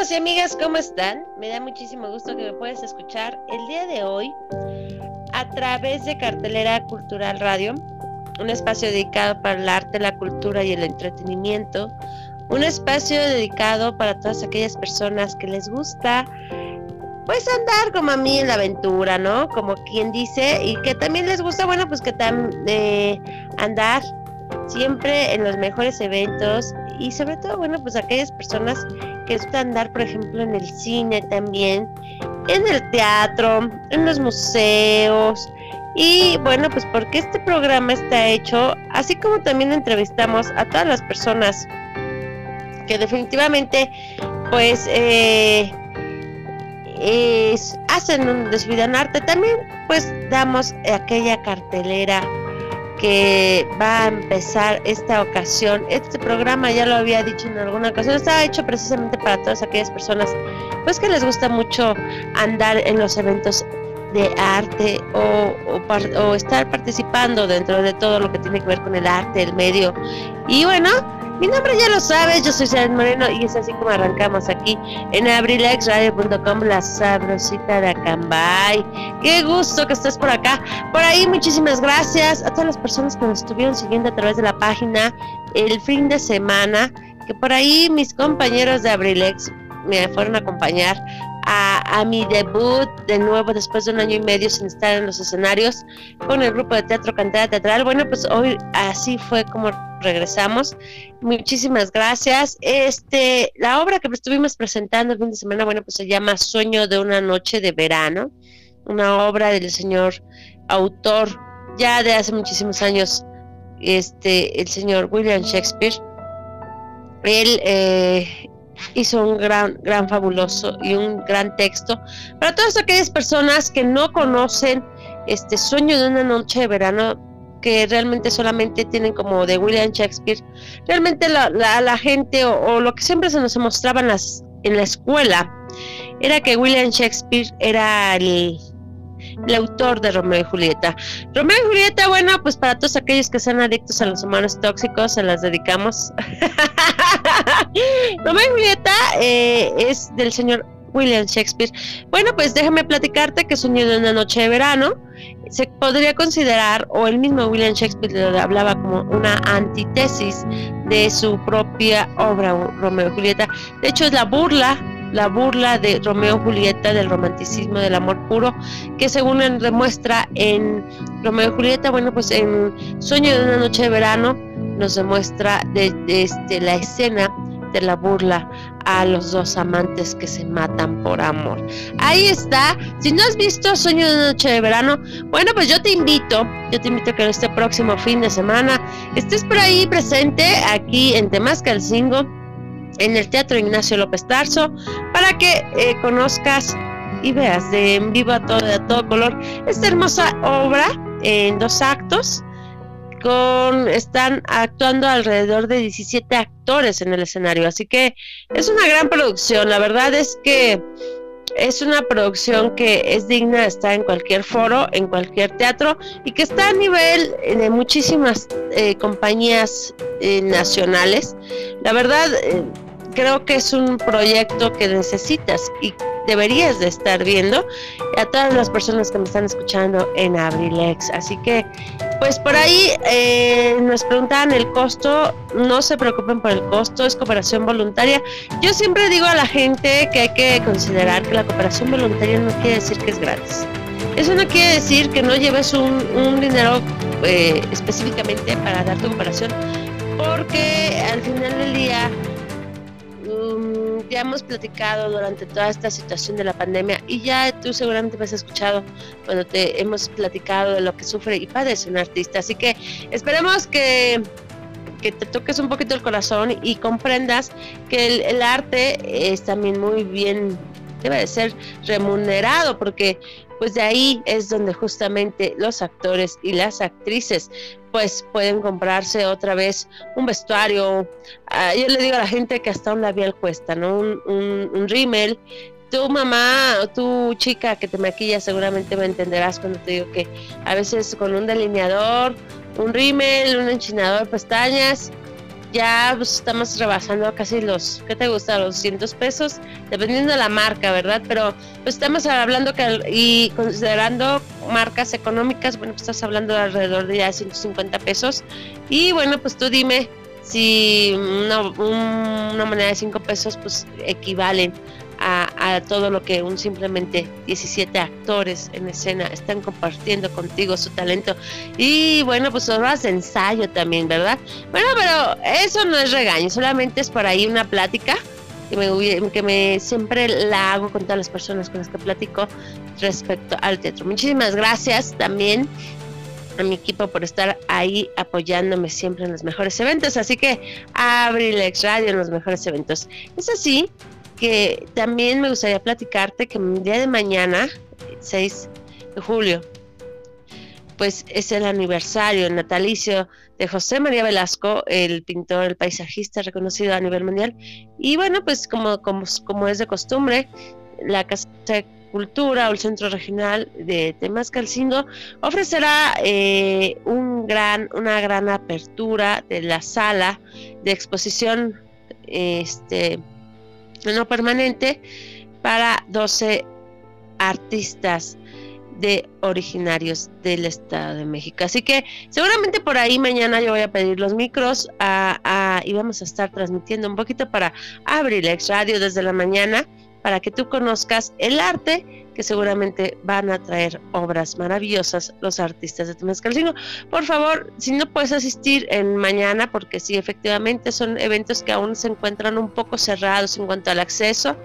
Amigos y amigas, ¿cómo están? Me da muchísimo gusto que me puedas escuchar el día de hoy a través de Cartelera Cultural Radio, un espacio dedicado para el arte, la cultura y el entretenimiento, un espacio dedicado para todas aquellas personas que les gusta pues andar como a mí en la aventura, ¿no? Como quien dice, y que también les gusta, bueno, pues que también eh, andar siempre en los mejores eventos y sobre todo, bueno, pues aquellas personas que gustan andar, por ejemplo, en el cine también, en el teatro, en los museos. Y bueno, pues porque este programa está hecho, así como también entrevistamos a todas las personas que definitivamente, pues, eh, es- hacen un desfile en arte, también pues damos aquella cartelera que va a empezar esta ocasión. Este programa ya lo había dicho en alguna ocasión, estaba hecho precisamente para todas aquellas personas pues que les gusta mucho andar en los eventos de arte o, o o estar participando dentro de todo lo que tiene que ver con el arte, el medio. Y bueno, mi nombre ya lo sabes, yo soy Saren Moreno y es así como arrancamos aquí en abrilexradio.com, la sabrosita de Acambay. Qué gusto que estés por acá. Por ahí, muchísimas gracias a todas las personas que nos estuvieron siguiendo a través de la página el fin de semana, que por ahí mis compañeros de Abrilex me fueron a acompañar a, mi debut de nuevo después de un año y medio sin estar en los escenarios con el grupo de teatro Cantera Teatral. Bueno, pues hoy así fue como regresamos. Muchísimas gracias. Este, la obra que estuvimos presentando el fin de semana, bueno, pues se llama Sueño de una noche de verano, una obra del señor autor ya de hace muchísimos años, este, el señor William Shakespeare. Él eh, hizo un gran, gran fabuloso y un gran texto para todas aquellas personas que no conocen este sueño de una noche de verano que realmente solamente tienen como de William Shakespeare realmente la, la, gente o, o, lo que siempre se nos mostraba en, las, en la escuela era que William Shakespeare era el, el autor de Romeo y Julieta. Romeo y Julieta, bueno, pues para todos aquellos que sean adictos a los humanos tóxicos, se las dedicamos. Romeo y Julieta eh, es del señor William Shakespeare. Bueno, pues déjame platicarte que Sueño de una noche de verano se podría considerar, o el mismo William Shakespeare lo hablaba como una antítesis de su propia obra Romeo y Julieta. De hecho, es la burla la burla de Romeo y Julieta del romanticismo del amor puro que según él demuestra en Romeo y Julieta bueno pues en Sueño de una noche de verano nos demuestra de, de este, la escena de la burla a los dos amantes que se matan por amor. Ahí está. Si no has visto Sueño de noche de verano, bueno, pues yo te invito, yo te invito a que este próximo fin de semana estés por ahí presente aquí en Temascalcingo en el Teatro Ignacio López Tarso para que eh, conozcas y veas de en vivo a todo, a todo color esta hermosa obra en dos actos están actuando alrededor de 17 actores en el escenario así que es una gran producción la verdad es que es una producción que es digna de estar en cualquier foro, en cualquier teatro y que está a nivel de muchísimas eh, compañías eh, nacionales. La verdad, eh, creo que es un proyecto que necesitas y deberías de estar viendo a todas las personas que me están escuchando en Abrilex. Así que, pues por ahí eh, nos preguntaban el costo, no se preocupen por el costo, es cooperación voluntaria. Yo siempre digo a la gente que hay que considerar que la cooperación voluntaria no quiere decir que es gratis. Eso no quiere decir que no lleves un, dinero eh, específicamente para dar tu cooperación, porque al final del día ya hemos platicado durante toda esta situación de la pandemia y ya tú seguramente me has escuchado cuando te hemos platicado de lo que sufre y padece un artista. Así que esperemos que, que te toques un poquito el corazón y comprendas que el arte es también muy bien, debe de ser remunerado porque pues de ahí es donde justamente los actores y las actrices pues pueden comprarse otra vez un vestuario. Ah, yo le digo a la gente que hasta un labial cuesta, ¿no? Un, un, un rímel. Tu mamá o tu chica que te maquilla seguramente me entenderás cuando te digo que a veces con un delineador, un rímel, un enchinador, pestañas, ya pues, estamos rebasando casi los, ¿qué te gusta? Los 200 pesos, dependiendo de la marca, ¿verdad? Pero pues, estamos hablando que, y considerando marcas económicas, bueno, pues estás hablando de alrededor de ya 150 pesos. Y bueno, pues tú dime si una, una moneda de 5 pesos pues equivalen a, todo lo que un simplemente 17 actores en escena están compartiendo contigo su talento. Y bueno, pues horas de ensayo también, ¿verdad? Bueno, pero eso no es regaño, solamente es por ahí una plática que me, que me siempre la hago con todas las personas con las que platico respecto al teatro. Muchísimas gracias también a mi equipo por estar ahí apoyándome siempre en los mejores eventos. Así que Abrilex Radio en los mejores eventos. Es así que también me gustaría platicarte que el día de mañana, 6 de julio, pues es el aniversario, natalicio de José María Velasco, el pintor, el paisajista reconocido a nivel mundial. Y bueno, pues como, como, como es de costumbre, la Casa de Cultura o el Centro Regional de Temascalcingo ofrecerá eh, un gran, una gran apertura de la sala de exposición este, no permanente para 12 artistas de originarios del Estado de México. Así que seguramente por ahí mañana yo voy a pedir los micros y vamos a estar transmitiendo un poquito para Abrilex Radio desde la mañana para que tú conozcas el arte que seguramente van a traer obras maravillosas los artistas de Temazcalcingo. Por favor, si no puedes asistir en mañana, porque sí, efectivamente son eventos que aún se encuentran un poco cerrados en cuanto al acceso,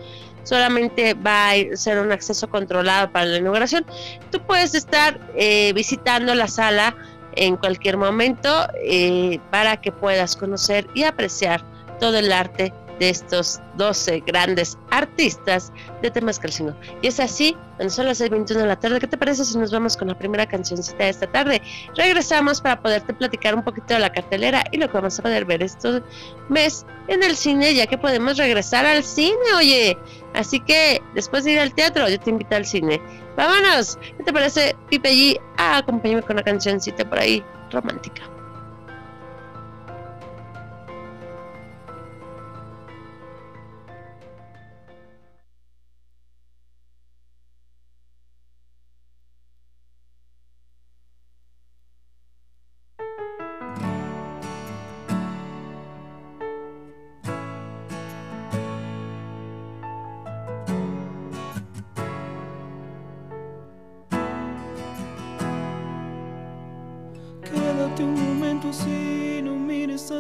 solamente va a ser un acceso controlado para la inauguración. Tú puedes estar eh, visitando la sala en cualquier momento eh, para que puedas conocer y apreciar todo el arte de estos 12 grandes artistas de temas Temascalcingo. Y es así, cuando son las 21 de la tarde, ¿qué te parece si nos vamos con la primera cancioncita de esta tarde? Regresamos para poderte platicar un poquito de la cartelera y lo que vamos a poder ver este mes en el cine, ya que podemos regresar al cine, oye. Así que después de ir al teatro, yo te invito al cine. Vámonos. ¿Qué te parece, Pipe G? Acompáñame con una cancioncita por ahí romántica.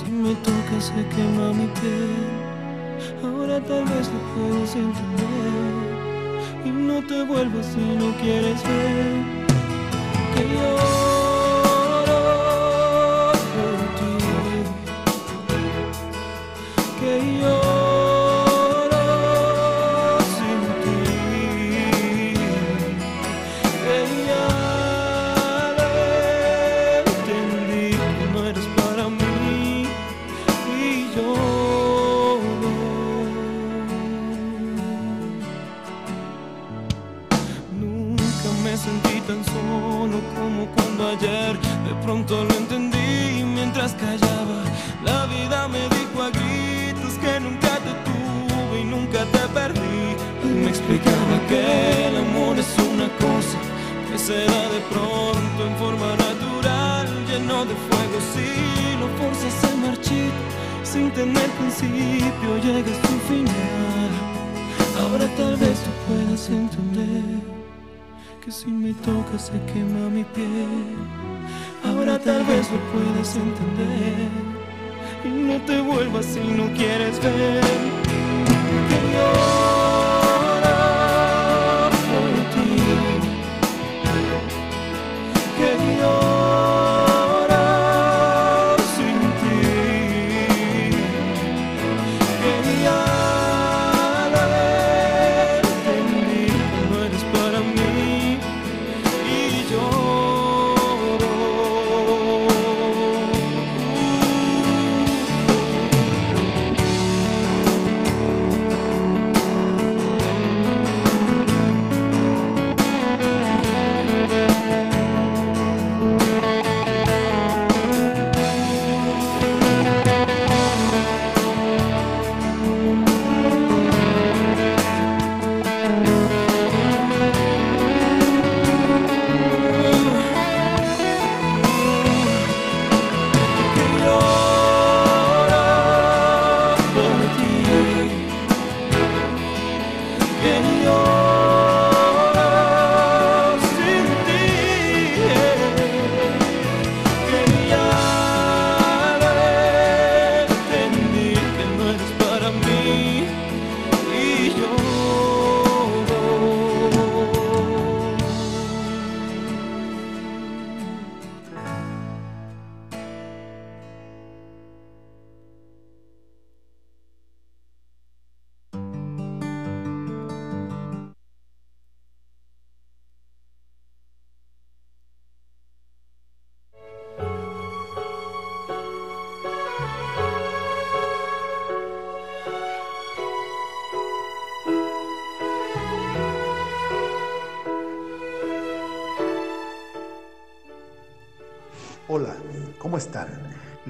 si me tocas se quema mi piel. Ahora tal vez lo puedes entender y no te vuelvas si no quieres ver que yo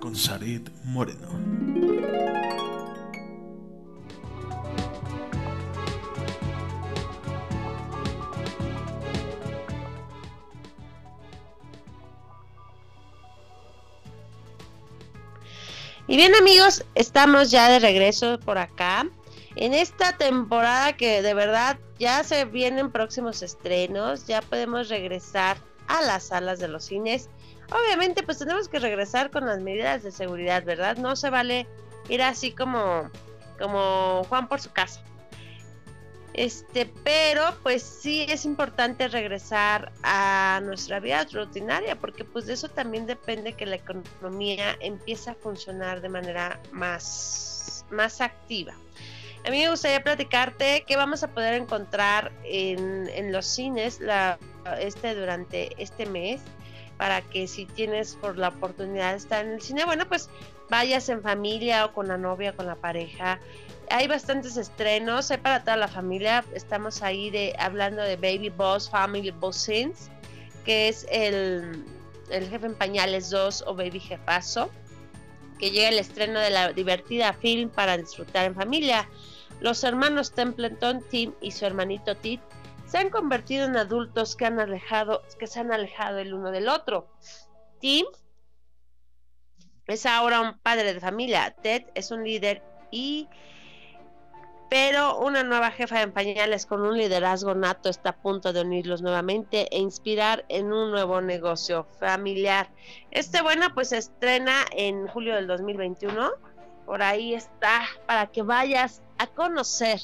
con Sarit Moreno. Y bien amigos, estamos ya de regreso por acá. En esta temporada que de verdad ya se vienen próximos estrenos, ya podemos regresar a las salas de los cines Obviamente, pues tenemos que regresar con las medidas de seguridad, ¿verdad? No se vale ir así como, como Juan por su casa. Este, pero pues sí es importante regresar a nuestra vida rutinaria, porque pues de eso también depende que la economía empiece a funcionar de manera más, más activa. A mí me gustaría platicarte qué vamos a poder encontrar en, en los cines la, este durante este mes para que si tienes por la oportunidad de estar en el cine, bueno, pues vayas en familia o con la novia, con la pareja. Hay bastantes estrenos, hay para toda la familia. Estamos ahí de hablando de Baby Boss, Family Bossins, que es el, el jefe en pañales 2 o Baby Jefazo, que llega el estreno de la divertida film para disfrutar en familia. Los hermanos Templeton, Tim y su hermanito Tit se han convertido en adultos que han alejado, que se han alejado el uno del otro. Tim es ahora un padre de familia. Ted es un líder y pero una nueva jefa de pañales con un liderazgo nato está a punto de unirlos nuevamente e inspirar en un nuevo negocio familiar. Este bueno pues se estrena en julio del 2021. Por ahí está para que vayas a conocer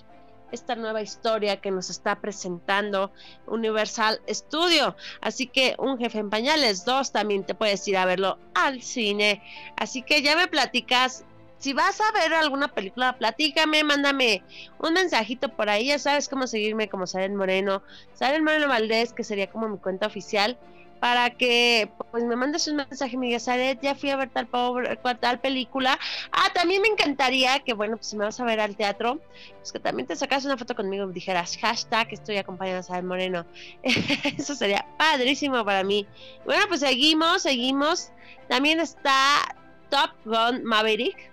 esta nueva historia que nos está presentando Universal Studio. Así que un jefe en pañales 2 también te puedes ir a verlo al cine. Así que ya me platicas. Si vas a ver alguna película, platícame, mándame un mensajito por ahí. Ya sabes cómo seguirme como Saren Moreno. Saren Moreno Valdés, que sería como mi cuenta oficial para que pues me mandes un mensaje me digas, ya fui a ver tal, pobre, tal película. Ah, también me encantaría que, bueno, pues si me vas a ver al teatro, pues que también te sacas una foto conmigo y dijeras, hashtag, estoy acompañando a Moreno. Eso sería padrísimo para mí. Bueno, pues seguimos, seguimos. También está Top Gun Maverick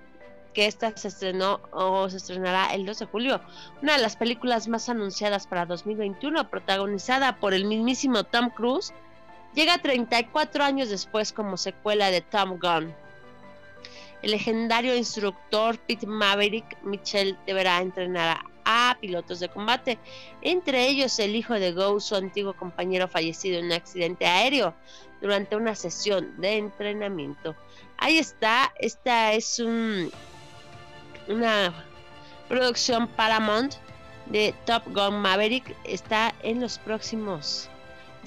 que esta se estrenó o se estrenará el 2 de julio, una de las películas más anunciadas para 2021, protagonizada por el mismísimo Tom Cruise, llega 34 años después como secuela de Tom Gunn. El legendario instructor Pete Maverick Mitchell deberá entrenar a, pilotos de combate, entre ellos el hijo de Go, su antiguo compañero fallecido en un accidente aéreo durante una sesión de entrenamiento. Ahí está, esta es un, una producción Paramount de Top Gun Maverick, está en los próximos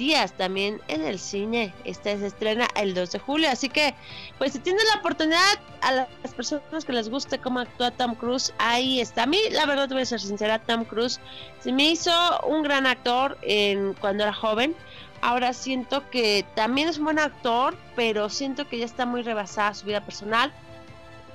días también en el cine. Esta se estrena el 2 de julio. Así que, pues si tienen la oportunidad, a las personas que les guste cómo actúa Tom Cruise, ahí está. A mí, la verdad, voy a ser sincera, Tom Cruise se me hizo un gran actor en, cuando era joven. Ahora siento que también es un buen actor, pero siento que ya está muy rebasada su vida personal.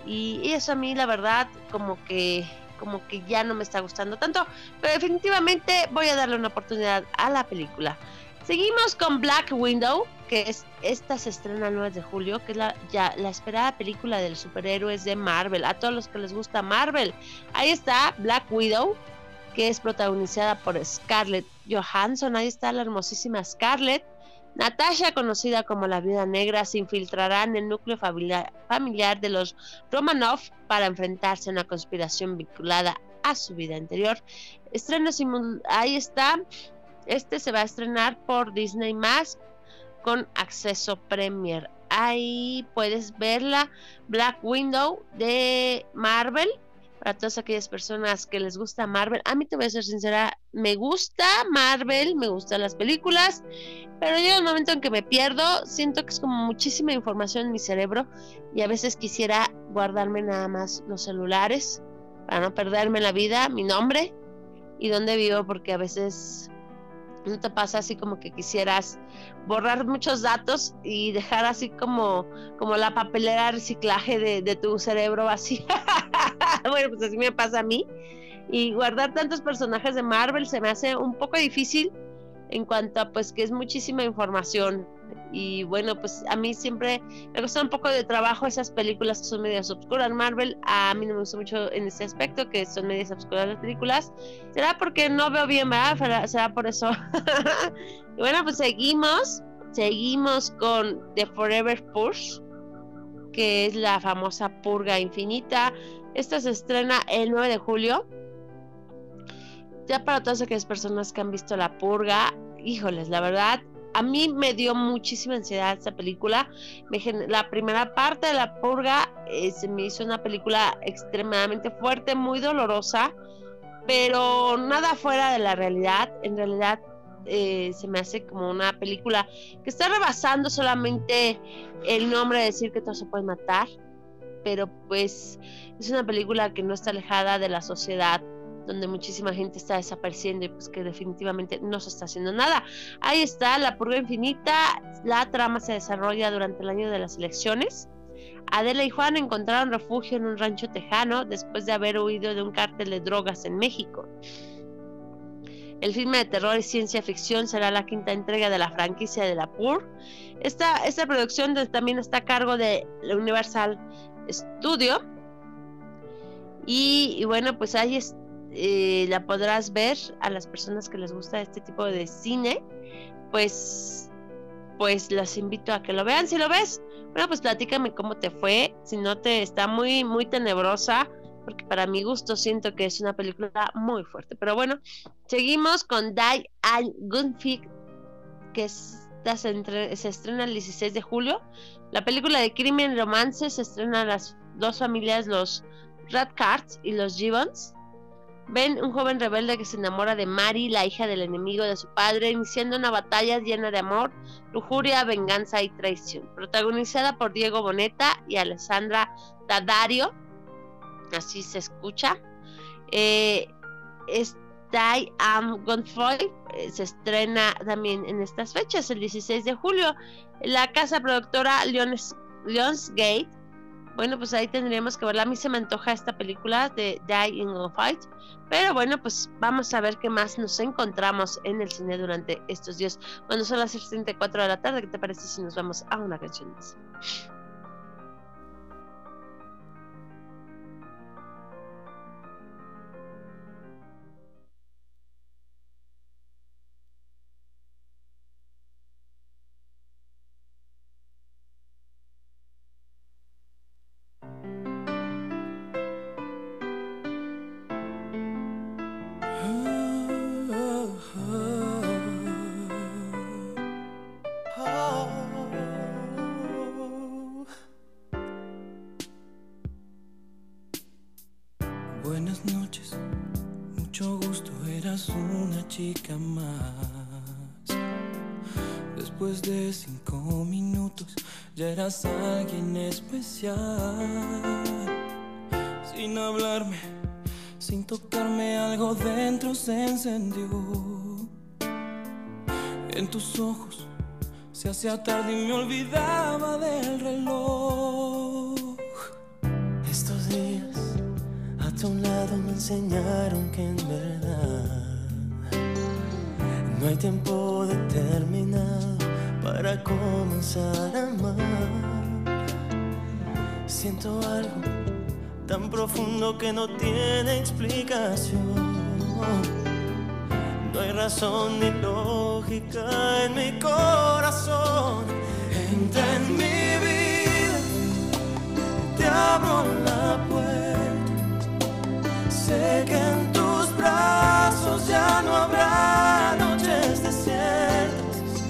Y, y eso a mí, la verdad, como que como que ya no me está gustando tanto, pero definitivamente voy a darle una oportunidad a la película. Seguimos con Black Window, que es esta se estrena el 9 de julio, que es la, ya, la esperada película de los superhéroes de Marvel. A todos los que les gusta Marvel. Ahí está Black Widow, que es protagonizada por Scarlett Johansson. Ahí está la hermosísima Scarlett. Natasha, conocida como la Viuda Negra, se infiltrará en el núcleo familiar, familiar de los Romanov para enfrentarse a una conspiración vinculada a su vida anterior. Estreno ahí está este se va a estrenar por Disney Más con acceso Premier. Ahí puedes verla Black Window de Marvel. Para todas aquellas personas que les gusta Marvel, a mí te voy a ser sincera, me gusta Marvel, me gustan las películas, pero llega un momento en que me pierdo, siento que es como muchísima información en mi cerebro y a veces quisiera guardarme nada más los celulares para no perderme la vida, mi nombre y dónde vivo, porque a veces ¿No te pasa así como que quisieras borrar muchos datos y dejar así como, como la papelera de reciclaje de, de tu cerebro así? bueno, pues así me pasa a mí. Y guardar tantos personajes de Marvel se me hace un poco difícil en cuanto a pues que es muchísima información y bueno, pues a mí siempre me gusta un poco de trabajo esas películas que son medias obscuras. Marvel a mí no me gusta mucho en ese aspecto, que son medias obscuras las películas. ¿Será porque no veo bien, verdad? ¿Será por eso? y bueno, pues seguimos, seguimos con The Forever Push, que es la famosa purga infinita. Esta se estrena el 9 de julio. Ya para todas aquellas personas que han visto la purga, híjoles, la verdad, a mí me dio muchísima ansiedad esta película. la primera parte de La Purga eh, se me hizo una película extremadamente fuerte, muy dolorosa, pero nada fuera de la realidad. En realidad eh, se me hace como una película que está rebasando solamente el nombre de decir que todo se puede matar, pero pues es una película que no está alejada de la sociedad donde muchísima gente está desapareciendo y pues que definitivamente no se está haciendo nada. Ahí está La Purga Infinita, la trama se desarrolla durante el año de las elecciones. Adela y Juan encontraron refugio en un rancho tejano después de haber huido de un cártel de drogas en México. El filme de terror y ciencia ficción será la quinta entrega de la franquicia de la PUR. Esta, esta producción también está a cargo de Universal Studio. Y, bueno, pues ahí eh, la podrás ver a las personas que les gusta este tipo de cine. Pues, pues las invito a que lo vean. Si lo ves, bueno, pues platícame cómo te fue. Si no te está muy, muy tenebrosa porque para mi gusto siento que es una película muy fuerte. Pero bueno, seguimos con Die and Gunfield, que se, estrena el 16 de julio. La película de crimen y romance se estrena a las dos familias, los Radcards y los Gibbons. Ven un joven rebelde que se enamora de Mary, la hija del enemigo de su padre, iniciando una batalla llena de amor, lujuria, venganza y traición. Protagonizada por Diego Boneta y Alessandra Daddario, así se escucha. Eh, Am Gunfloy eh, se estrena también en estas fechas, el 16 de julio. La casa productora Lionsgate. Bueno, pues ahí tendríamos que verla. A mí se me antoja esta película de Die in a Fight. Pero bueno, pues vamos a ver qué más nos encontramos en el cine durante estos días. Cuando son las 64 de la tarde, ¿qué te parece si nos vamos a una canción más? Alguien especial. Sin hablarme, sin tocarme, algo dentro se encendió. En tus ojos se hacía tarde y me olvidaba del reloj. A tu lado me enseñaron que en verdad no hay tiempo determinado para comenzar a amar. Siento algo tan profundo que no tiene explicación. No hay razón ni lógica en mi corazón. Entra en mi vida, te abro la puerta. Sé que en tus brazos ya no habrá noches desiertas.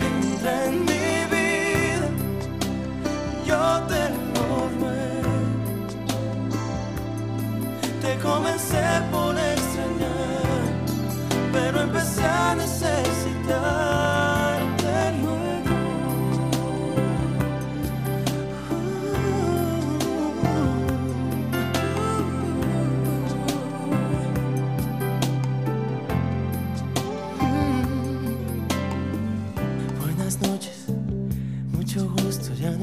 En mi vida, yo te lo Te comencé por extrañar, pero empecé a necesitar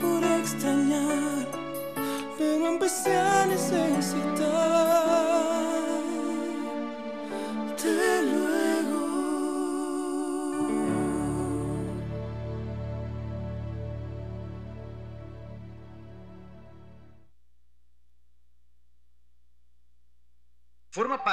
Por extrañar, pero empecé a necesitar.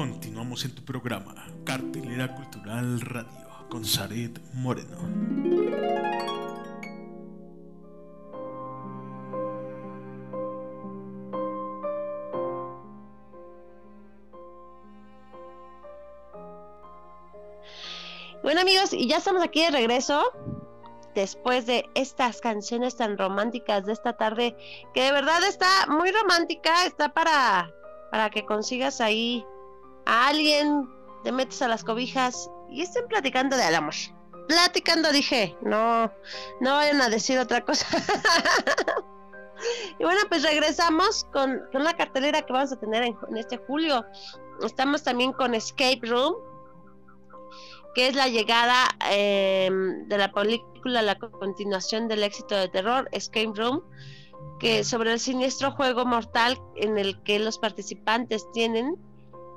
Continuamos en tu programa, Cartelera Cultural Radio, con Saret Moreno. Bueno amigos, y ya estamos aquí de regreso después de estas canciones tan románticas de esta tarde, que de verdad está muy romántica, está para, para que consigas ahí a alguien, te metes a las cobijas y estén platicando de amor. Platicando dije, no, no vayan a decir otra cosa. y bueno, pues regresamos con, con, la cartelera que vamos a tener en, este julio. Estamos también con Escape Room, que es la llegada em, de la película, la continuación del éxito de terror, Escape Room, que sobre el siniestro juego mortal en el que los participantes tienen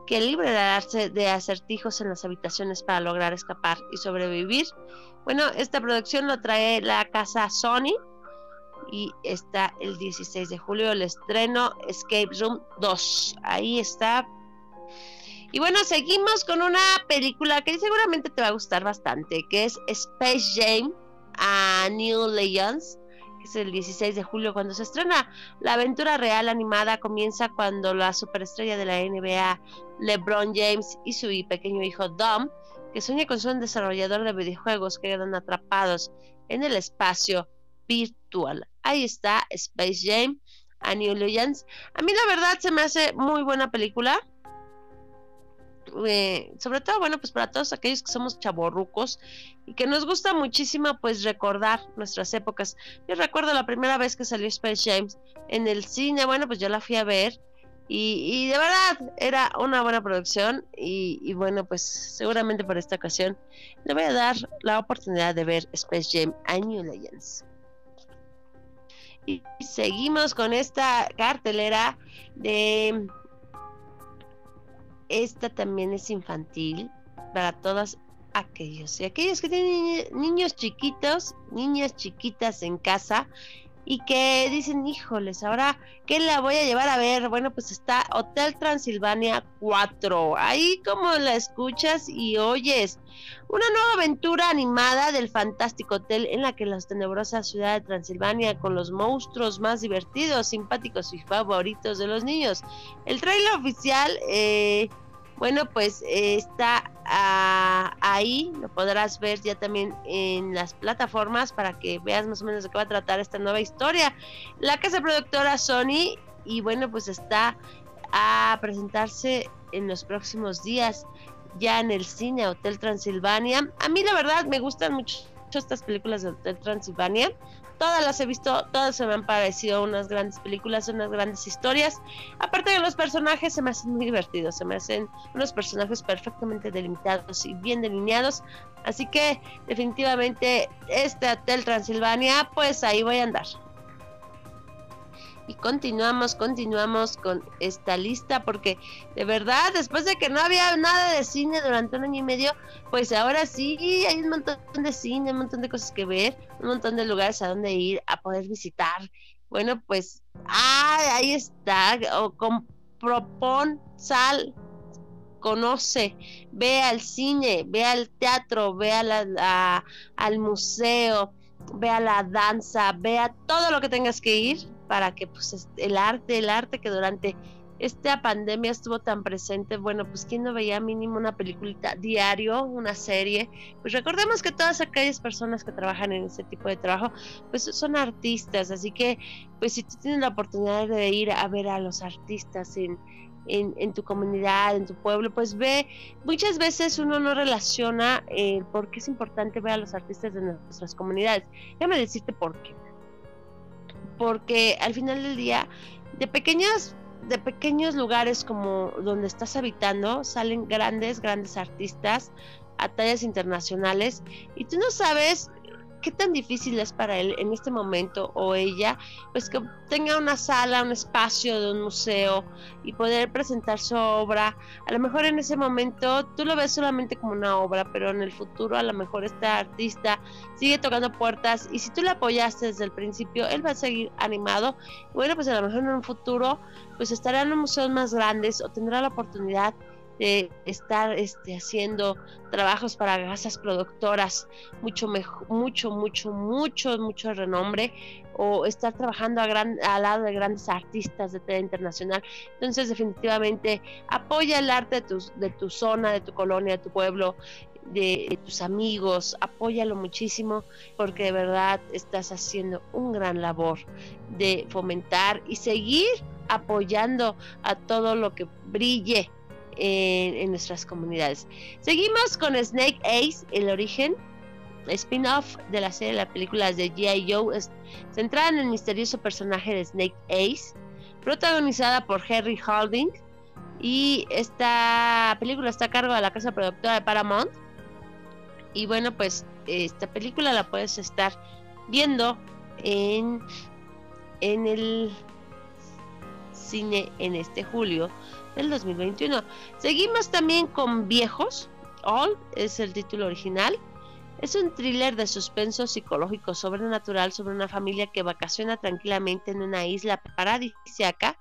que librarse de acertijos en las habitaciones para lograr escapar y sobrevivir. Bueno, esta producción lo trae la casa Sony y está el 16 de julio el estreno Escape Room 2. Ahí está. Y bueno, seguimos con una película que seguramente te va a gustar bastante, que es Space Jam a New Legends es el 16 de julio cuando se estrena. La aventura real animada comienza cuando la superestrella de la NBA, LeBron James, y su pequeño hijo Dom, que sueña con ser un desarrollador de videojuegos, quedan atrapados en el espacio virtual. Ahí está Space Jam, a New Legends. A mí la verdad se me hace muy buena película. Eh, sobre todo, bueno, pues para todos aquellos que somos chaborrucos y que nos gusta muchísimo, pues recordar nuestras épocas. Yo recuerdo la primera vez que salió Space James en el cine, bueno, pues yo la fui a ver y, de verdad era una buena producción y, bueno, pues seguramente por esta ocasión le voy a dar la oportunidad de ver Space Jam a New Legends. Y seguimos con esta cartelera de esta también es infantil para todas aquellos. Y aquellos que tienen niños chiquitos, niñas chiquitas en casa y que dicen, híjoles, ahora, ¿qué la voy a llevar a ver? Bueno, pues está Hotel Transilvania 4. Ahí como la escuchas y oyes. Una nueva aventura animada del fantástico hotel en la que la tenebrosa ciudad de Transilvania con los monstruos más divertidos, simpáticos y favoritos de los niños. El trailer oficial... Eh, bueno, pues eh, está ah, ahí, lo podrás ver ya también en las plataformas para que veas más o menos de qué va a tratar esta nueva historia. La casa productora Sony, y bueno, pues está a presentarse en los próximos días ya en el cine Hotel Transilvania. A mí la verdad me gustan mucho estas películas de Hotel Transilvania todas las he visto, todas se me han parecido unas grandes películas, unas grandes historias. Aparte de los personajes, se me hacen muy divertidos, se me hacen unos personajes perfectamente delimitados y bien delineados. Así que definitivamente este Hotel Transilvania, pues ahí voy a andar. Y continuamos, continuamos con esta lista porque de verdad, después de que no había nada de cine durante un año y medio, pues ahora sí hay un montón de cine, un montón de cosas que ver, un montón de lugares a donde ir, a poder visitar. Bueno, pues ah, ahí está, o con propon, sal, conoce, ve al cine, ve al teatro, ve a al museo, ve a la danza, ve a todo lo que tengas que ir para que pues el arte, el arte que durante esta pandemia estuvo tan presente, bueno, pues quién no veía mínimo una peliculita diario, una serie. Pues recordemos que todas aquellas personas que trabajan en este tipo de trabajo, pues son artistas, así que pues si tú tienes la oportunidad de ir a ver a los artistas en, en, tu comunidad, en tu pueblo, pues ve, muchas veces uno no relaciona eh, por qué es importante ver a los artistas de nuestras comunidades. Déjame decirte por qué. Porque al final del día, de pequeñas de pequeños lugares como donde estás habitando salen grandes, grandes artistas a tallas internacionales y tú no sabes qué tan difícil es para él en este momento o ella, pues que tenga una sala, un espacio de un museo y poder presentar su obra. A lo mejor en ese momento tú lo ves solamente como una obra, pero en el futuro a lo mejor este artista sigue tocando puertas y si tú le apoyaste desde el principio, él va a seguir animado. bueno, pues a lo mejor en un futuro pues estará en museos más grandes o tendrá la oportunidad de estar este, haciendo trabajos para casas productoras mucho mejor, mucho, mucho, mucho, mucho renombre o estar trabajando a gran, al lado de grandes artistas de tela internacional. Entonces, definitivamente, apoya el arte de tu, de tu zona, de tu colonia, de tu pueblo, de tus amigos, apóyalo muchísimo porque de verdad estás haciendo un gran labor de fomentar y seguir apoyando a todo lo que brille en, nuestras comunidades. Seguimos con Snake Ace, el origen, spin-off de la serie de las películas de G.I. Joe, centrada en el misterioso personaje de Snake Ace, protagonizada por Harry Holding. Y esta película está a cargo de la casa productora de Paramount. Y bueno, pues esta película la puedes estar viendo en, en el cine en este julio del 2021. Seguimos también con Viejos. All es el título original. Es un thriller de suspenso psicológico sobrenatural sobre una familia que vacaciona tranquilamente en una isla paradisíaca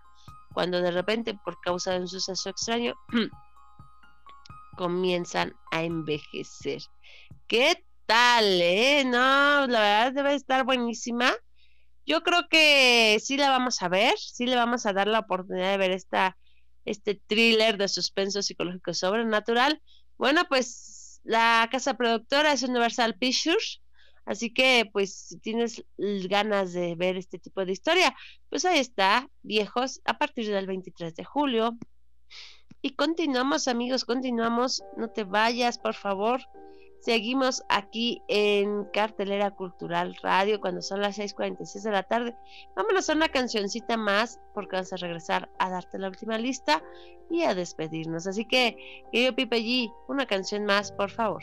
cuando de repente por causa de un suceso extraño comienzan a envejecer. ¿Qué tal, eh? No, la verdad debe estar buenísima. Yo creo que sí la vamos a ver, sí le vamos a dar la oportunidad de ver esta este thriller de suspenso psicológico sobrenatural. Bueno, pues la casa productora es Universal Pictures, así que pues si tienes ganas de ver este tipo de historia, pues ahí está, viejos, a partir del 23 de julio. Y continuamos amigos, continuamos, no te vayas por favor. Seguimos aquí en Cartelera Cultural Radio cuando son las 6:46 de la tarde. Vámonos a una cancioncita más porque vamos a regresar a darte la última lista y a despedirnos. Así que, querido Pipe G, una canción más, por favor.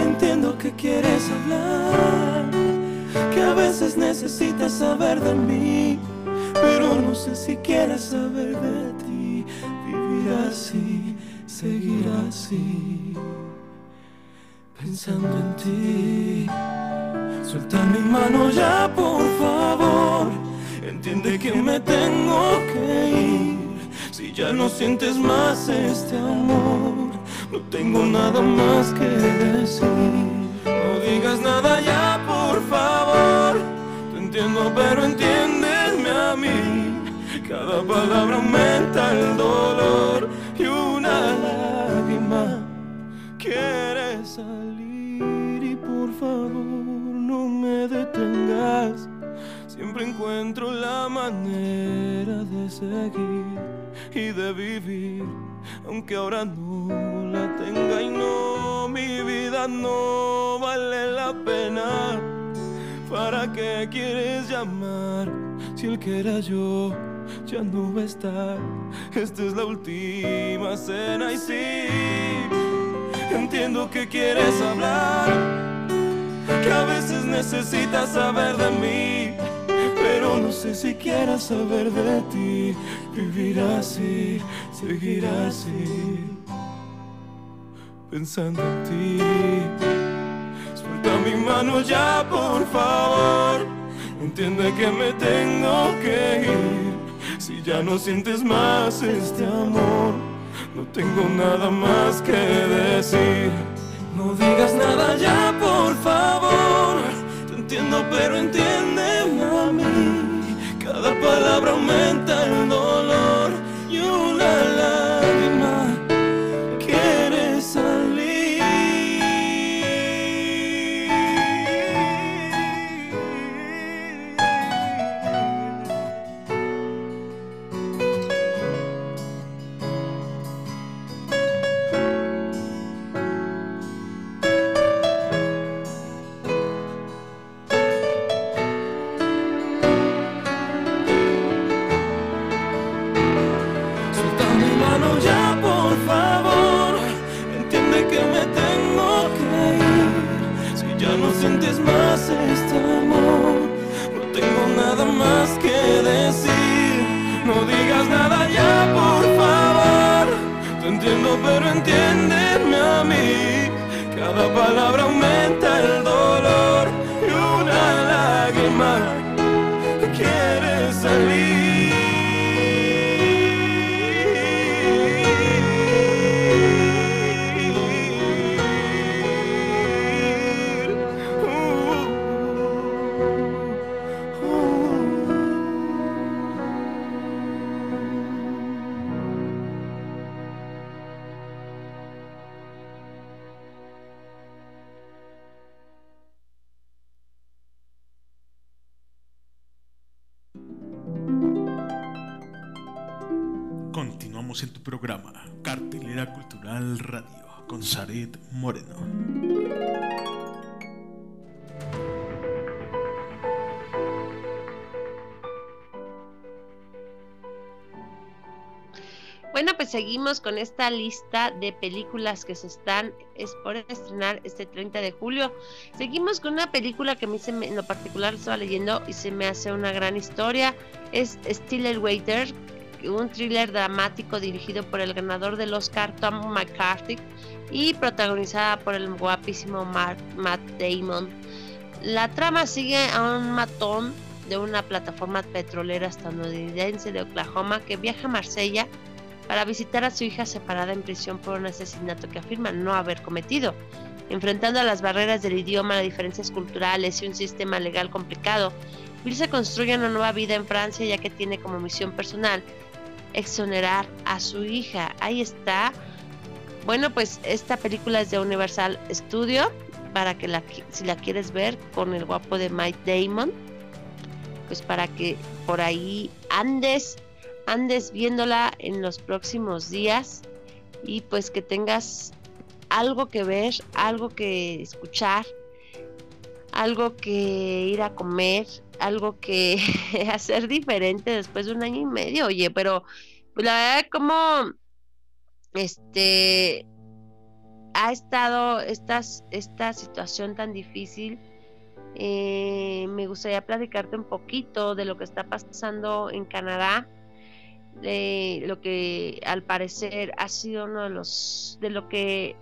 Entiendo que quieres hablar, que a veces necesitas saber de mí, pero no sé si quieres saber de ti. Vivir así, seguir así, pensando en ti. Suelta mi mano ya, por favor. Entiende que me tengo que ir. Si ya no sientes más este amor no tengo nada más que decir. No digas nada ya, por favor. Te entiendo, pero entiéndeme a mí. Cada palabra aumenta el dolor y una lágrima quiere salir. Y por favor, no me detengas. Siempre encuentro la manera de seguir y de vivir aunque ahora no la tenga y no, mi vida no vale la pena. ¿Para qué quieres llamar si el que era yo ya no va a estar? Esta es la última cena y sí, entiendo que quieres hablar, que a veces necesitas saber de mí no sé si quieras saber de ti. Vivir así, seguir así, pensando en ti. Suelta mi mano ya, por favor. Entiende que me tengo que ir. Si ya no sientes más este amor, no tengo nada más que decir. No digas nada ya, por favor. Te entiendo, pero mí. Cada palabra aumenta el dolor y una Cada palabra aumenta el dolor y una lágrima Moreno. Bueno, pues seguimos con esta lista de películas que se están es por estrenar este 30 de julio. Seguimos con una película que a mí se me- en lo particular estaba leyendo y se me hace una gran historia. Es Stiller Waiter, un thriller dramático dirigido por el ganador del Oscar Tom McCarthy y protagonizada por el guapísimo Mark- Matt Damon. La trama sigue a un matón de una plataforma petrolera estadounidense de Oklahoma que viaja a Marsella para visitar a su hija separada en prisión por un asesinato que afirma no haber cometido. Enfrentando a las barreras del idioma, diferencias culturales y un sistema legal complicado, Bill se construye una nueva vida en Francia ya que tiene como misión personal exonerar a su hija. Ahí está. Bueno, pues esta película es de Universal Studio para que la, si la quieres ver con el guapo de Mike Damon, pues para que por ahí andes andes viéndola en los próximos días y pues que tengas algo que ver, algo que escuchar, algo que ir a comer, algo que hacer diferente después de un año y medio, oye, pero pues, la verdad como este ha estado estas, esta situación tan difícil. eh, me gustaría platicarte un poquito de lo que está pasando en Canadá de lo que al parecer ha sido uno de los de lo que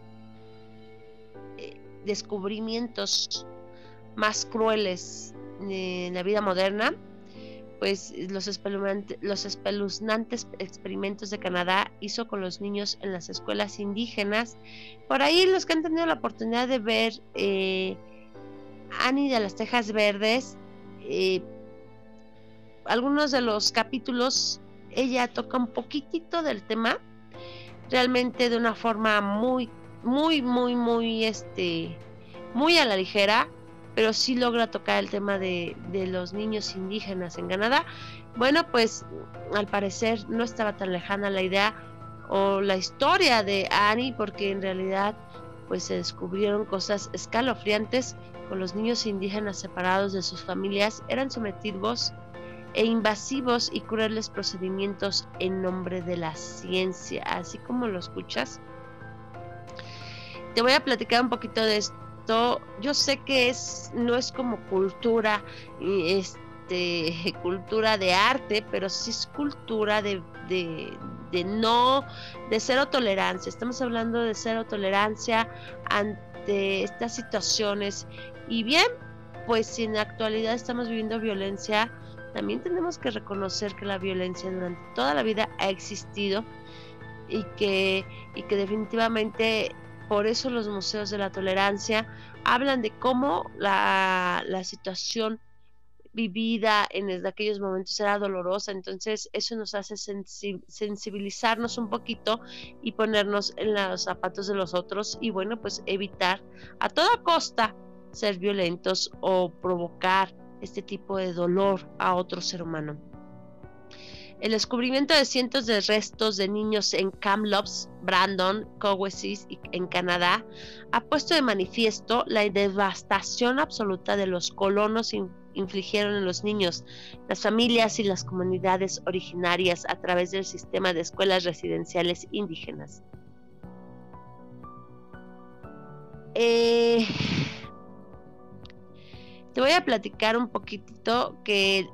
eh, descubrimientos más crueles en la vida moderna pues los, espeluznante- los espeluznantes experimentos de Canadá hizo con los niños en las escuelas indígenas. Por ahí los que han tenido la oportunidad de ver eh, Annie de las Tejas Verdes, eh, algunos de los capítulos ella toca un poquitito del tema, realmente de una forma muy, muy, muy, muy, este, muy a la ligera, pero sí logra tocar el tema de, de los niños indígenas en Canadá. Bueno, pues al parecer no estaba tan lejana la idea o la historia de Annie, porque en realidad pues se descubrieron cosas escalofriantes con los niños indígenas separados de sus familias, eran sometidos e invasivos y crueles procedimientos en nombre de la ciencia, así como lo escuchas. Te voy a platicar un poquito de Yo sé que es no es como cultura este cultura de arte, pero sí es cultura de, de, de no de cero tolerancia. Estamos hablando de cero tolerancia ante estas situaciones y bien, pues si en la actualidad estamos viviendo violencia, también tenemos que reconocer que la violencia durante toda la vida ha existido y que, y que definitivamente por eso los museos de la tolerancia hablan de cómo la, situación vivida en aquellos momentos era dolorosa, entonces eso nos hace sensibilizarnos un poquito y ponernos en los zapatos de los otros y bueno, pues evitar a toda costa ser violentos o provocar este tipo de dolor a otro ser humano. El descubrimiento de cientos de restos de niños en Kamloops, Brandon, Cowessis y en Canadá ha puesto de manifiesto la devastación absoluta de los colonos infligieron en los niños, las familias y las comunidades originarias a través del sistema de escuelas residenciales indígenas. Eh, te voy a platicar un poquitito que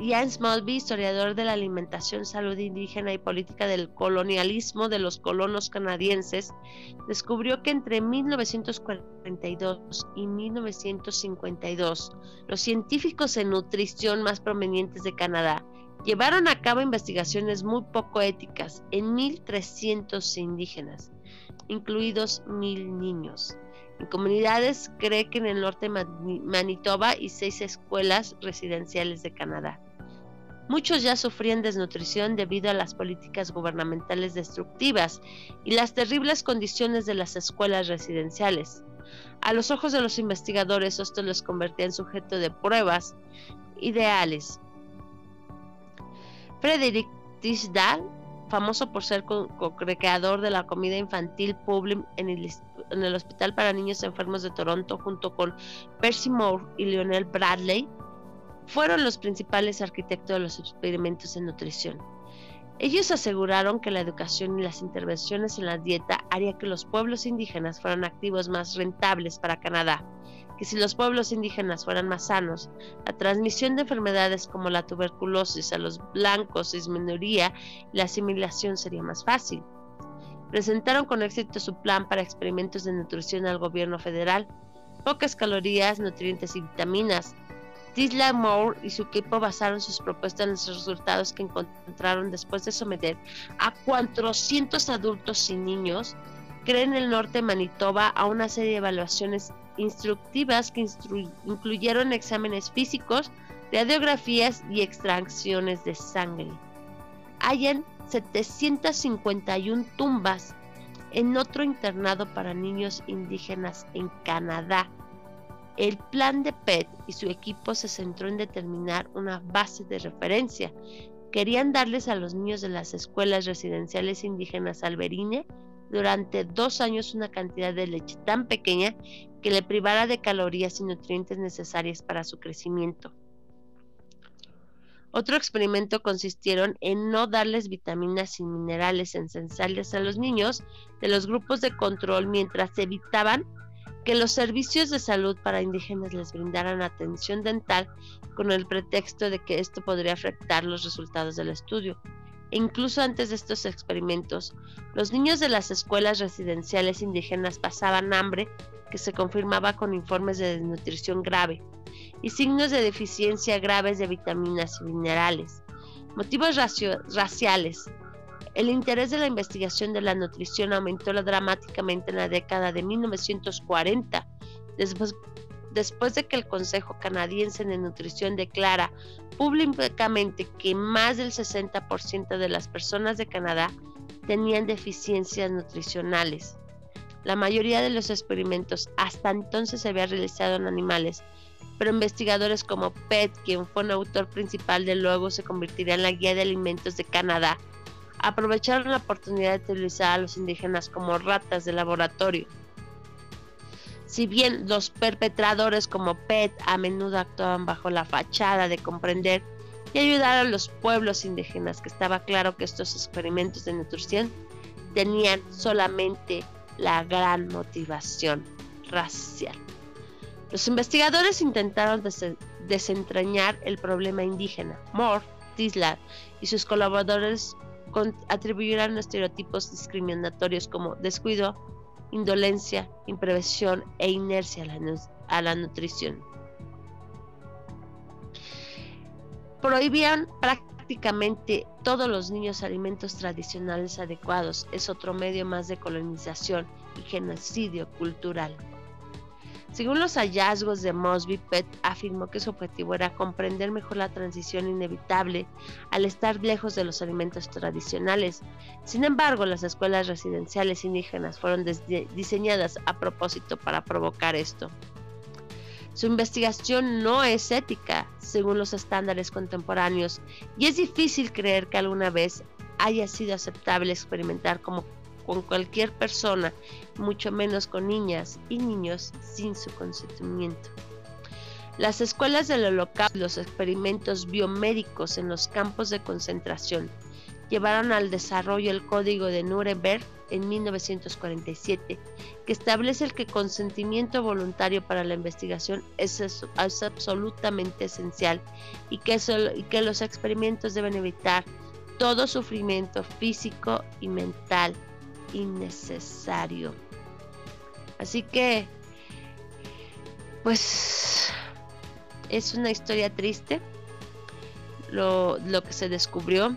Ian Smallby, historiador de la alimentación, salud indígena y política del colonialismo de los colonos canadienses, descubrió que entre 1942 y 1952 los científicos en nutrición más provenientes de Canadá llevaron a cabo investigaciones muy poco éticas en 1.300 indígenas, incluidos mil niños. En comunidades cree que en el norte de Manitoba y seis escuelas residenciales de Canadá. Muchos ya sufrían desnutrición debido a las políticas gubernamentales destructivas y las terribles condiciones de las escuelas residenciales. A los ojos de los investigadores, esto les convertía en sujeto de pruebas ideales. Frederick Tisdale famoso por ser co-creador de la comida infantil Publim en el, Hospital para Niños Enfermos de Toronto, junto con Percy Moore y Lionel Bradley, fueron los principales arquitectos de los experimentos en nutrición. Ellos aseguraron que la educación y las intervenciones en la dieta haría que los pueblos indígenas fueran activos más rentables para Canadá que si los pueblos indígenas fueran más sanos, la transmisión de enfermedades como la tuberculosis a los blancos disminuiría y la asimilación sería más fácil. Presentaron con éxito su plan para experimentos de nutrición al gobierno federal. Pocas calorías, nutrientes y vitaminas. Tisla Moore y su equipo basaron sus propuestas en los resultados que encontraron después de someter a 400 adultos y niños creen el norte de Manitoba a una serie de evaluaciones instructivas que incluyeron exámenes físicos, radiografías y extracciones de sangre. Hayan 751 tumbas en otro internado para niños indígenas en Canadá. El plan de PET y su equipo se centró en determinar una base de referencia. Querían darles a los niños de las escuelas residenciales indígenas alberine durante dos años una cantidad de leche tan pequeña que le privara de calorías y nutrientes necesarias para su crecimiento. Otro experimento consistieron en no darles vitaminas y minerales esenciales a los niños de los grupos de control mientras evitaban que los servicios de salud para indígenas les brindaran atención dental con el pretexto de que esto podría afectar los resultados del estudio. E incluso antes de estos experimentos, los niños de las escuelas residenciales indígenas pasaban hambre que se confirmaba con informes de desnutrición grave y signos de deficiencia graves de vitaminas y minerales. Motivos raciales. El interés de la investigación de la nutrición aumentó dramáticamente en la década de 1940, después, de que el Consejo Canadiense de Nutrición declara públicamente que más del 60% de las personas de Canadá tenían deficiencias nutricionales. La mayoría de los experimentos hasta entonces se había realizado en animales, pero investigadores como Pett, quien fue un autor principal de luego se convertiría en la guía de alimentos de Canadá, aprovecharon la oportunidad de utilizar a los indígenas como ratas de laboratorio. Si bien los perpetradores como PET a menudo actuaban bajo la fachada de comprender y ayudar a los pueblos indígenas, que estaba claro que estos experimentos de nutrición tenían solamente la gran motivación racial. Los investigadores intentaron desentrañar el problema indígena. Moore, Tisler y sus colaboradores atribuyeron estereotipos discriminatorios como descuido, indolencia, imprevisión e inercia a la, nutrición. Prohibían prácticamente todos los niños alimentos tradicionales adecuados. Es otro medio más de colonización y genocidio cultural. Según los hallazgos de Mosby, Pett afirmó que su objetivo era comprender mejor la transición inevitable al estar lejos de los alimentos tradicionales. Sin embargo, las escuelas residenciales indígenas fueron diseñadas a propósito para provocar esto. Su investigación no es ética según los estándares contemporáneos y es difícil creer que alguna vez haya sido aceptable experimentar como con cualquier persona, mucho menos con niñas y niños sin su consentimiento. Las escuelas del holocausto los experimentos biomédicos en los campos de concentración llevaron al desarrollo el Código de Nuremberg en 1947, que establece el que consentimiento voluntario para la investigación es, absolutamente esencial y que, y que los experimentos deben evitar todo sufrimiento físico y mental innecesario. Así que, pues, es una historia triste lo, que se descubrió.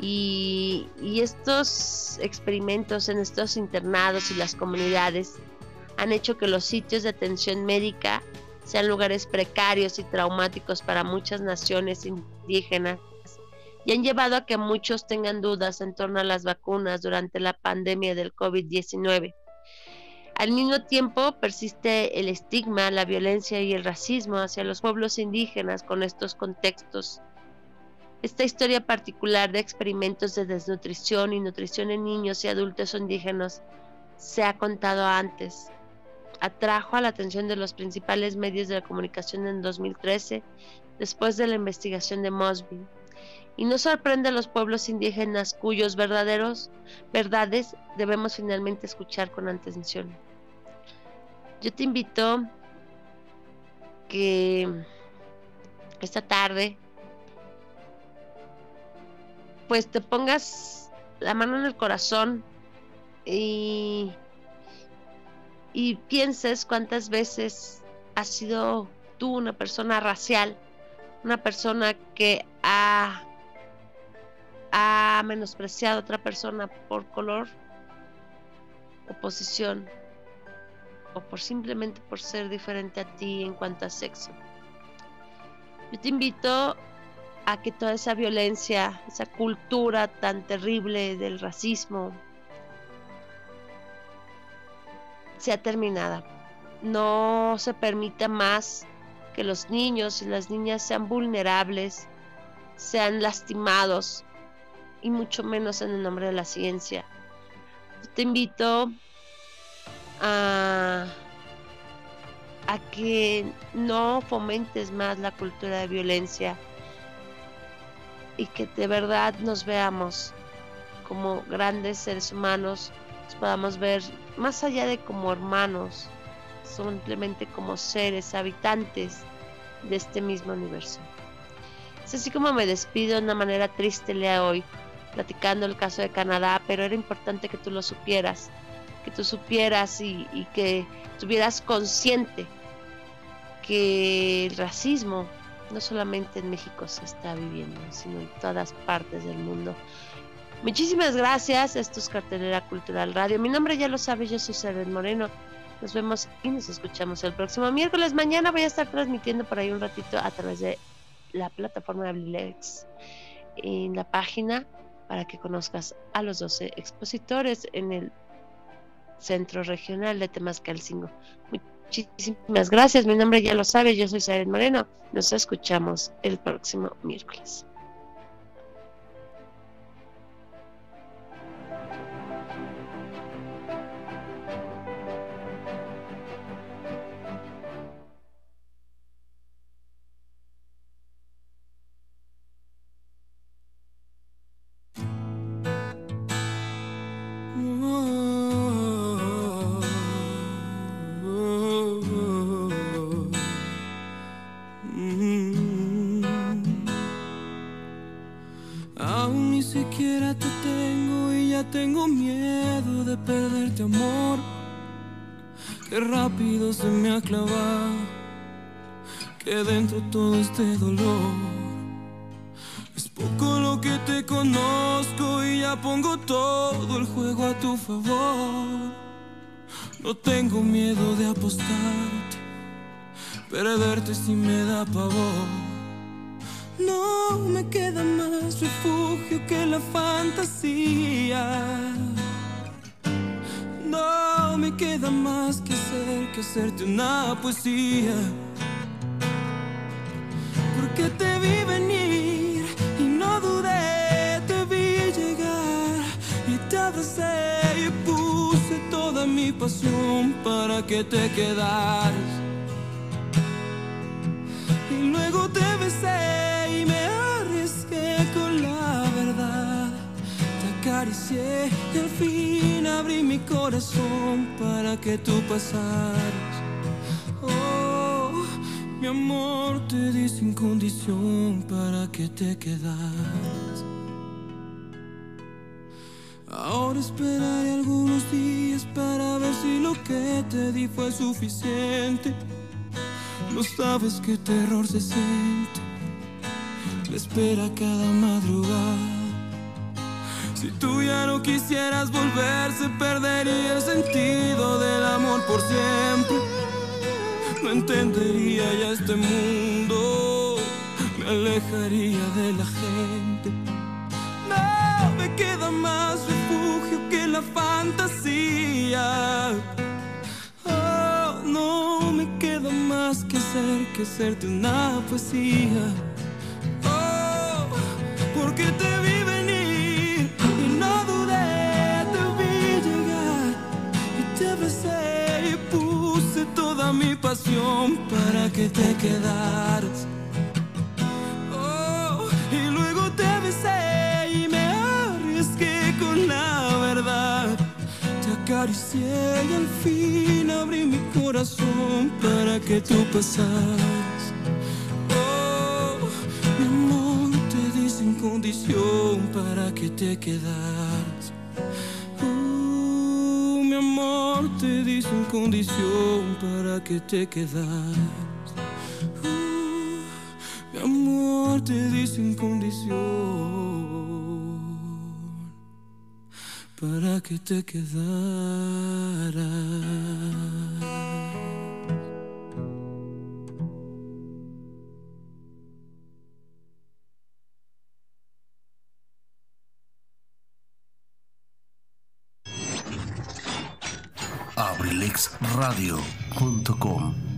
Y, y, estos experimentos en estos internados y las comunidades han hecho que los sitios de atención médica sean lugares precarios y traumáticos para muchas naciones indígenas y han llevado a que muchos tengan dudas en torno a las vacunas durante la pandemia del COVID-19. Al mismo tiempo persiste el estigma, la violencia y el racismo hacia los pueblos indígenas con estos contextos. Esta historia particular de experimentos de desnutrición y nutrición en niños y adultos indígenas se ha contado antes. Atrajo a la atención de los principales medios de la comunicación en 2013, después de la investigación de Mosby y no sorprende a los pueblos indígenas cuyos verdaderos verdades debemos finalmente escuchar con atención. Yo te invito que esta tarde pues te pongas la mano en el corazón y, y pienses cuántas veces has sido tú una persona racial, una persona que ha ha menospreciado a otra persona por color o posición o por simplemente por ser diferente a ti en cuanto a sexo. Yo te invito a que toda esa violencia, esa cultura tan terrible del racismo sea terminada. No se permita más que los niños y las niñas sean vulnerables, sean lastimados y mucho menos en el nombre de la ciencia. te invito a, a que no fomentes más la cultura de violencia y que de verdad nos veamos como grandes seres humanos, nos podamos ver más allá de como hermanos, simplemente como seres habitantes de este mismo universo. Es así como me despido de una manera triste el hoy, platicando el caso de Canadá, pero era importante que tú lo supieras, que tú supieras y, que estuvieras consciente que el racismo no solamente en México se está viviendo, sino en todas partes del mundo. Muchísimas gracias, esto es Cartelera Cultural Radio. Mi nombre ya lo sabes, yo soy Seren Moreno. Nos vemos y nos escuchamos el próximo miércoles. Mañana voy a estar transmitiendo por ahí un ratito a través de la plataforma de Ablilex en la página para que conozcas a los 12 expositores en el Centro Regional de Temascalcingo. Muchísimas gracias, mi nombre ya lo sabes, yo soy Saren Moreno. Nos escuchamos el próximo miércoles. Tengo miedo de perderte amor. Qué rápido se me ha clavado, que dentro todo este dolor. Es poco lo que te conozco y ya pongo todo el juego a tu favor. No tengo miedo de apostarte, perderte si me da pavor. No me queda más refugio que la fantasía. No me queda más que hacer que hacerte una poesía. Porque te vi venir y no dudé, te vi llegar y te abracé y puse toda mi pasión para que te quedaras. Y luego te besé y al fin abrí mi corazón para que tú pasaras. Oh, mi amor te di sin condición para que te quedaras. Ahora esperaré algunos días para ver si lo que te di fue suficiente. No sabes qué terror se siente. Me espera cada madrugada. Si tú ya no quisieras volver, se perdería el sentido del amor por siempre. No entendería ya este mundo, me alejaría de la gente. No me queda más refugio que la fantasía. Oh, no me queda más que ser que hacerte una poesía. Oh, porque te vi toda mi pasión para que te quedaras. Oh, y luego te besé y me arriesgué con la verdad. Te acaricié y al fin abrí mi corazón para que tú pasaras. Oh, mi amor te di sin condición para que te quedaras amor te di sin condición para que te quedas. Uh, mi amor te di sin condición para que te quedaras. abrilexradio.com